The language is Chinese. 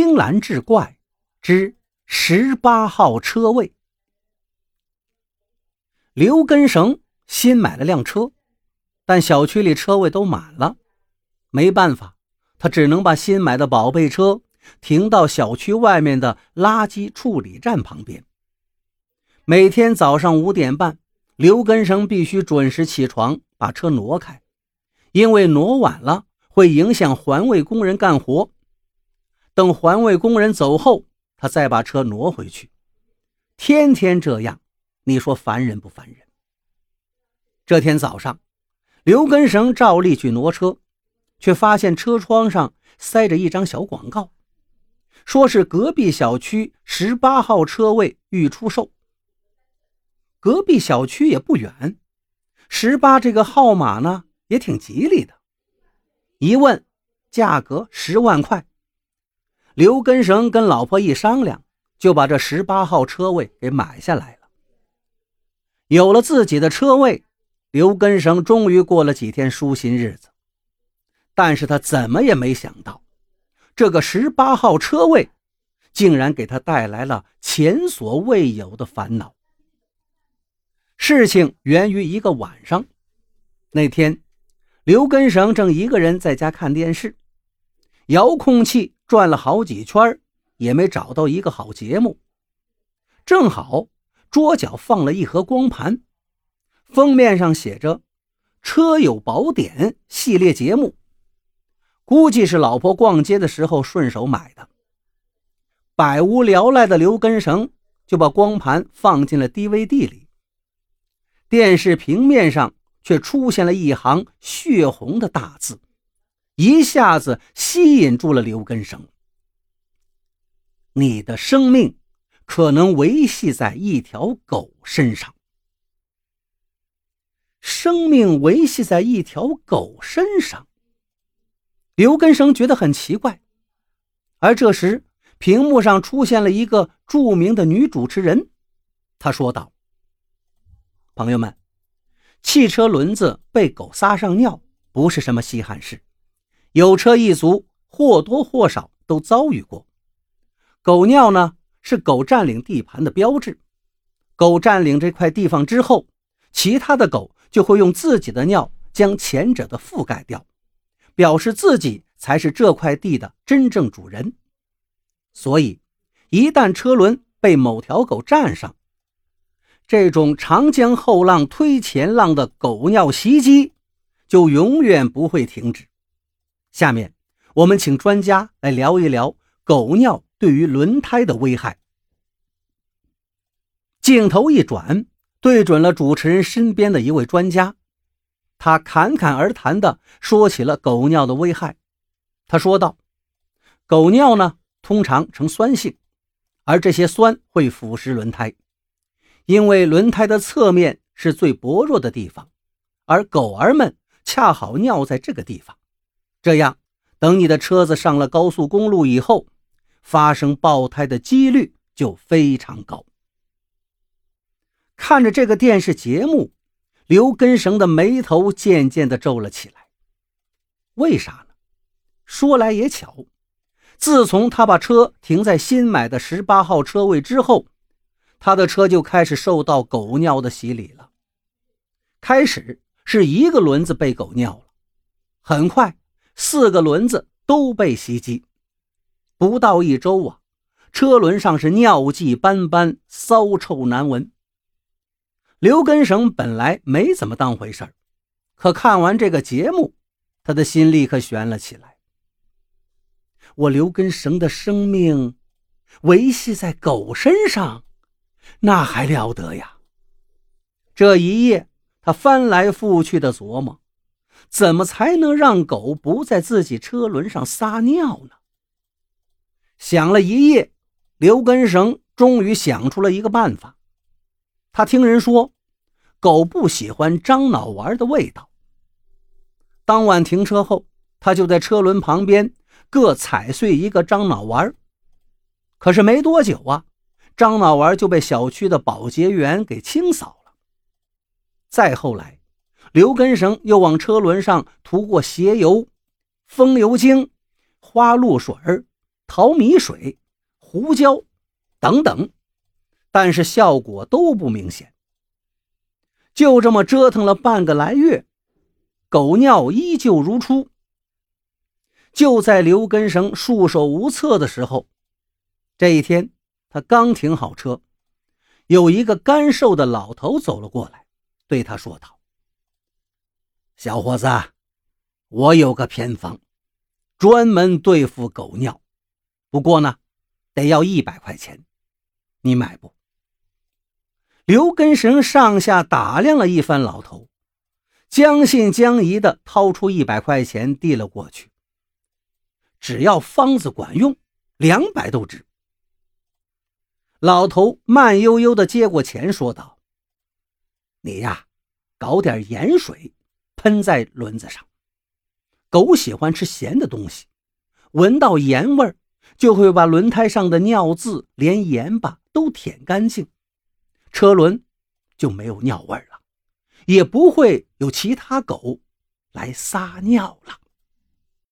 青蓝志怪之十八号车位。刘根绳新买了辆车，但小区里车位都满了，没办法，他只能把新买的宝贝车停到小区外面的垃圾处理站旁边。每天早上五点半，刘根绳必须准时起床，把车挪开，因为挪晚了会影响环卫工人干活。等环卫工人走后，他再把车挪回去。天天这样，你说烦人不烦人？这天早上，刘根绳照例去挪车，却发现车窗上塞着一张小广告，说是隔壁小区十八号车位欲出售。隔壁小区也不远，十八这个号码呢也挺吉利的。一问，价格十万块。刘根绳跟老婆一商量，就把这十八号车位给买下来了。有了自己的车位，刘根绳终于过了几天舒心日子。但是他怎么也没想到，这个十八号车位竟然给他带来了前所未有的烦恼。事情源于一个晚上，那天，刘根绳正一个人在家看电视，遥控器。转了好几圈，也没找到一个好节目。正好桌角放了一盒光盘，封面上写着“车友宝典”系列节目，估计是老婆逛街的时候顺手买的。百无聊赖的刘根绳就把光盘放进了 DVD 里，电视平面上却出现了一行血红的大字。一下子吸引住了刘根生。你的生命可能维系在一条狗身上。生命维系在一条狗身上。刘根生觉得很奇怪，而这时屏幕上出现了一个著名的女主持人，她说道：“朋友们，汽车轮子被狗撒上尿不是什么稀罕事。”有车一族或多或少都遭遇过，狗尿呢是狗占领地盘的标志。狗占领这块地方之后，其他的狗就会用自己的尿将前者的覆盖掉，表示自己才是这块地的真正主人。所以，一旦车轮被某条狗占上，这种长江后浪推前浪的狗尿袭击就永远不会停止。下面，我们请专家来聊一聊狗尿对于轮胎的危害。镜头一转，对准了主持人身边的一位专家，他侃侃而谈地说起了狗尿的危害。他说道：“狗尿呢，通常呈酸性，而这些酸会腐蚀轮胎，因为轮胎的侧面是最薄弱的地方，而狗儿们恰好尿在这个地方。”这样，等你的车子上了高速公路以后，发生爆胎的几率就非常高。看着这个电视节目，刘根绳的眉头渐渐地皱了起来。为啥呢？说来也巧，自从他把车停在新买的十八号车位之后，他的车就开始受到狗尿的洗礼了。开始是一个轮子被狗尿了，很快。四个轮子都被袭击，不到一周啊，车轮上是尿迹斑斑，骚臭难闻。刘根绳本来没怎么当回事可看完这个节目，他的心立刻悬了起来。我刘根绳的生命维系在狗身上，那还了得呀！这一夜，他翻来覆去的琢磨。怎么才能让狗不在自己车轮上撒尿呢？想了一夜，刘根绳终于想出了一个办法。他听人说，狗不喜欢樟脑丸的味道。当晚停车后，他就在车轮旁边各踩碎一个樟脑丸。可是没多久啊，樟脑丸就被小区的保洁员给清扫了。再后来。刘根生又往车轮上涂过鞋油、风油精、花露水淘米水、胡椒等等，但是效果都不明显。就这么折腾了半个来月，狗尿依旧如初。就在刘根生束手无策的时候，这一天他刚停好车，有一个干瘦的老头走了过来，对他说道：“小伙子，我有个偏方，专门对付狗尿，不过呢，得要一百块钱，你买不？”刘根生上下打量了一番老头，将信将疑地掏出一百块钱递了过去。只要方子管用，两百都值。老头慢悠悠地接过钱，说道：“你呀，搞点盐水，喷在轮子上。狗喜欢吃咸的东西，闻到盐味儿，就会把轮胎上的尿渍连盐巴都舔干净。”车轮就没有尿味了，也不会有其他狗来撒尿了。